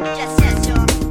Yes, yes, yes.